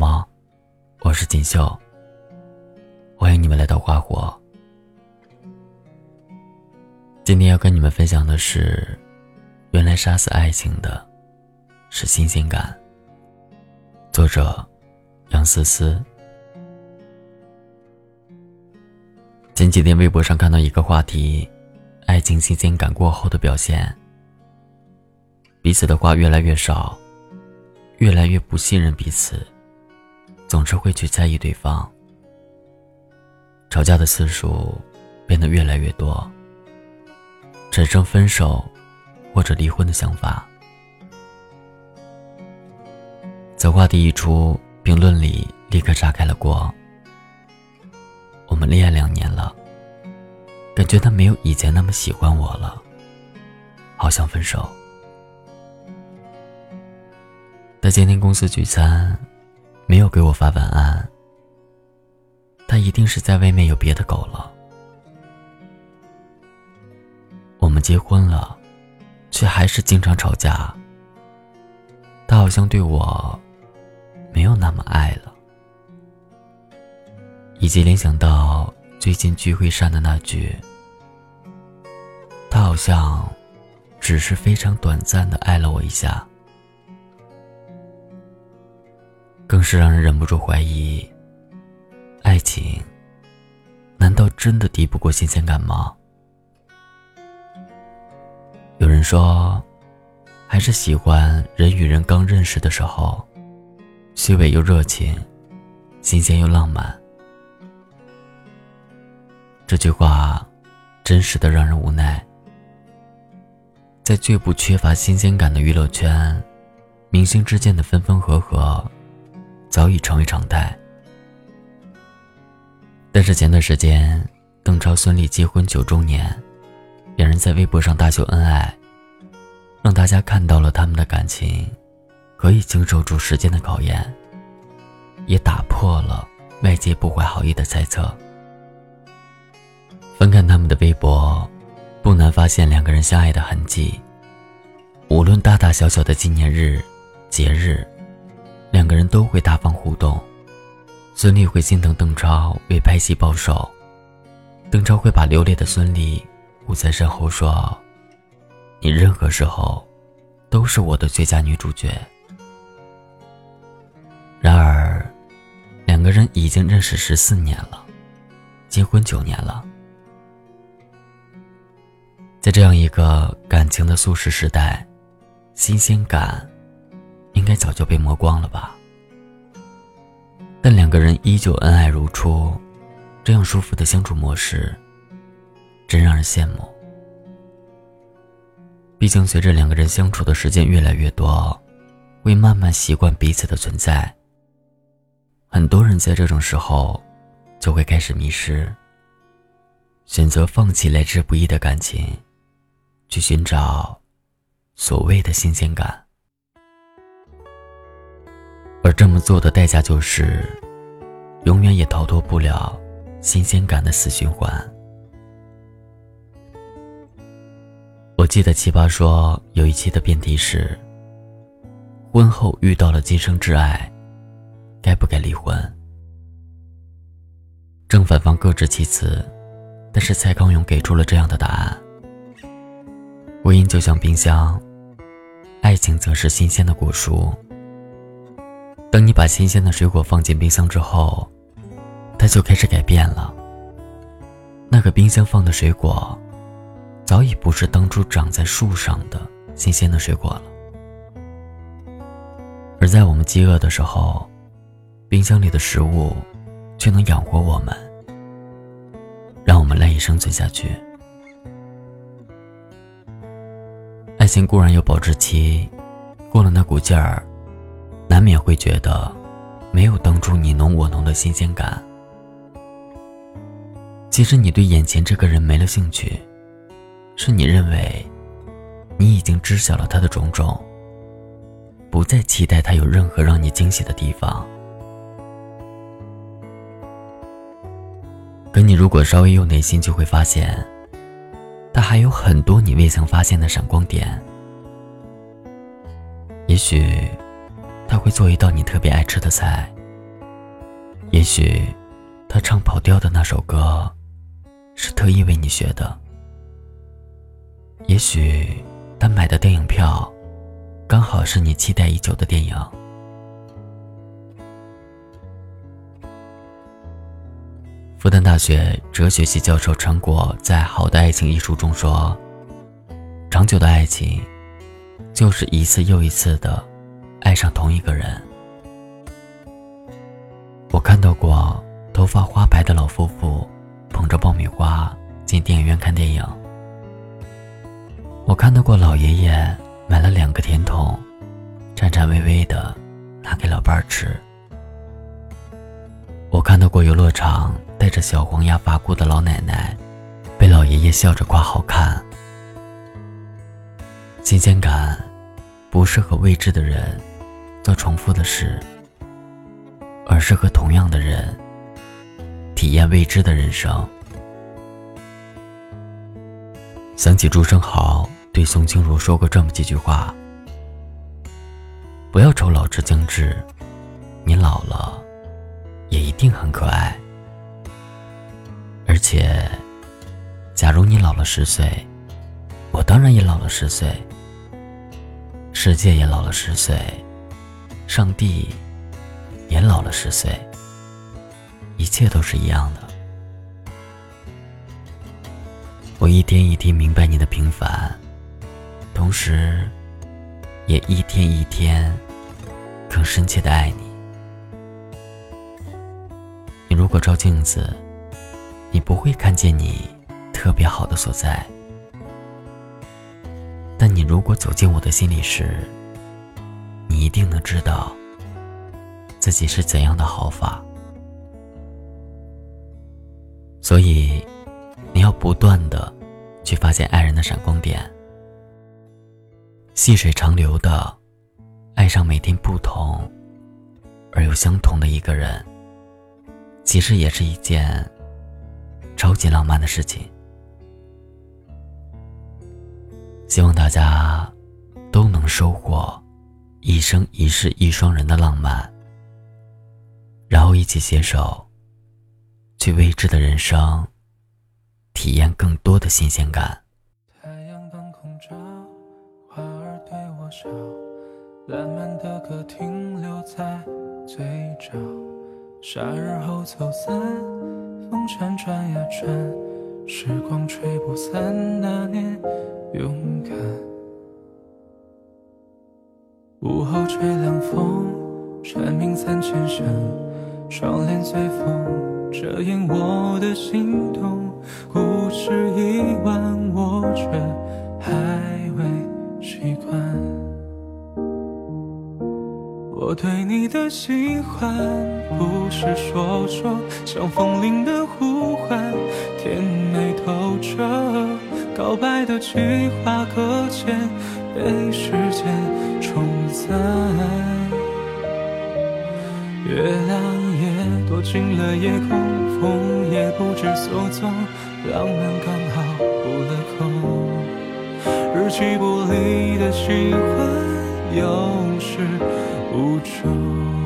吗？我是锦绣。欢迎你们来到花火。今天要跟你们分享的是，原来杀死爱情的是新鲜感。作者杨思思。前几天微博上看到一个话题：爱情新鲜感过后的表现。彼此的话越来越少，越来越不信任彼此，总是会去在意对方。吵架的次数变得越来越多，产生分手或者离婚的想法。此话题一出，评论里立刻炸开了锅。我们恋爱两年了，感觉他没有以前那么喜欢我了，好想分手。他今天公司聚餐，没有给我发晚安。他一定是在外面有别的狗了。我们结婚了，却还是经常吵架。他好像对我没有那么爱了。以及联想到最近聚会上的那句：“他好像只是非常短暂的爱了我一下。”更是让人忍不住怀疑：爱情难道真的敌不过新鲜感吗？有人说，还是喜欢人与人刚认识的时候，虚伪又热情，新鲜又浪漫。这句话，真实的让人无奈。在最不缺乏新鲜感的娱乐圈，明星之间的分分合合。早已成为常态。但是前段时间，邓超、孙俪结婚九周年，两人在微博上大秀恩爱，让大家看到了他们的感情可以经受住时间的考验，也打破了外界不怀好意的猜测。翻看他们的微博，不难发现两个人相爱的痕迹。无论大大小小的纪念日、节日。个人都会大方互动，孙俪会心疼邓超为拍戏暴瘦，邓超会把流泪的孙俪捂在身后说：“你任何时候都是我的最佳女主角。”然而，两个人已经认识十四年了，结婚九年了，在这样一个感情的速食时代，新鲜感。应该早就被磨光了吧？但两个人依旧恩爱如初，这样舒服的相处模式，真让人羡慕。毕竟，随着两个人相处的时间越来越多，会慢慢习惯彼此的存在。很多人在这种时候，就会开始迷失，选择放弃来之不易的感情，去寻找所谓的新鲜感。而这么做的代价就是，永远也逃脱不了新鲜感的死循环。我记得奇葩说有一期的辩题是：婚后遇到了今生挚爱，该不该离婚？正反方各执其词，但是蔡康永给出了这样的答案：婚姻就像冰箱，爱情则是新鲜的果蔬。当你把新鲜的水果放进冰箱之后，它就开始改变了。那个冰箱放的水果，早已不是当初长在树上的新鲜的水果了。而在我们饥饿的时候，冰箱里的食物，却能养活我们，让我们赖以生存下去。爱情固然有保质期，过了那股劲儿。难免会觉得，没有当初你侬我侬的新鲜感。其实你对眼前这个人没了兴趣，是你认为，你已经知晓了他的种种，不再期待他有任何让你惊喜的地方。可你如果稍微用点心，就会发现，他还有很多你未曾发现的闪光点。也许。他会做一道你特别爱吃的菜，也许，他唱跑调的那首歌，是特意为你学的。也许，他买的电影票，刚好是你期待已久的电影。复旦大学哲学系教授陈果在《好的爱情》一书中说：“长久的爱情，就是一次又一次的爱上同一个人。”我看到过头发花白的老夫妇捧着爆米花进电影院看电影。我看到过老爷爷买了两个甜筒，颤颤巍巍的拿给老伴儿吃。我看到过游乐场。带着小黄鸭发箍的老奶奶，被老爷爷笑着夸好看。新鲜感，不是和未知的人做重复的事，而是和同样的人体验未知的人生。想起朱生豪对宋清如说过这么几句话：“不要愁老之将至，你老了，也一定很可爱。”而且，假如你老了十岁，我当然也老了十岁。世界也老了十岁，上帝也老了十岁。一切都是一样的。我一天一天明白你的平凡，同时，也一天一天更深切的爱你。你如果照镜子。你不会看见你特别好的所在，但你如果走进我的心里时，你一定能知道自己是怎样的好法。所以，你要不断的去发现爱人的闪光点，细水长流的爱上每天不同而又相同的一个人，其实也是一件。超级浪漫的事情，希望大家都能收获一生一世一双人的浪漫，然后一起携手去未知的人生，体验更多的新鲜感。太阳当空照，花儿对我笑，烂漫的歌停留在嘴角，夏日后走散。风辗转呀转，时光吹不散那年勇敢。午后吹凉风，蝉鸣三千声，窗帘随风遮掩我的心动。故事已完，我却还未习惯。我对你的喜欢，不是说说，像风铃的呼唤，甜美透彻。告白的计划搁浅，被时间冲月亮也躲进了夜空，风也不知所踪，浪漫刚好补了空。日期不离的喜欢，有始。无终。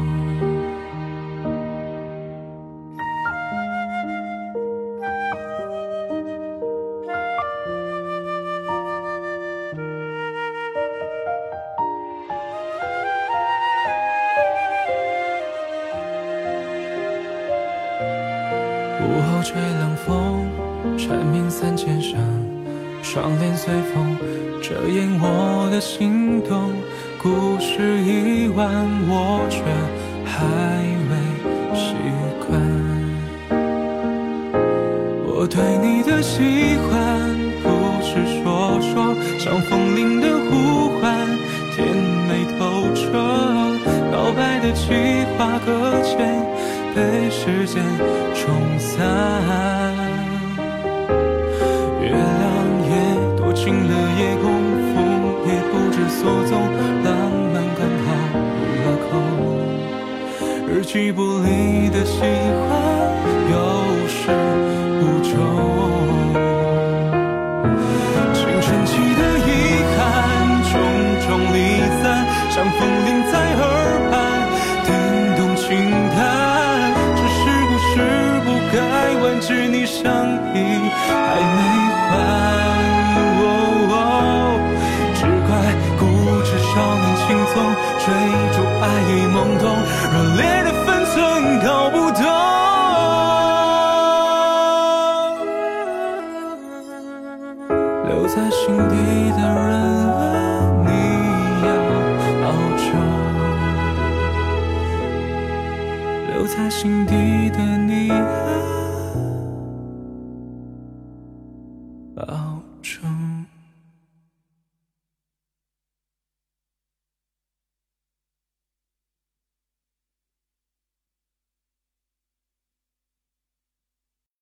窗帘随风遮掩我的心动。故事已完，我却还未习惯。我对你的喜欢，不是说说，像风铃的呼唤，甜美透彻。告白的计划搁浅，被时间冲散。记不离的喜欢，留在心底的你。啊，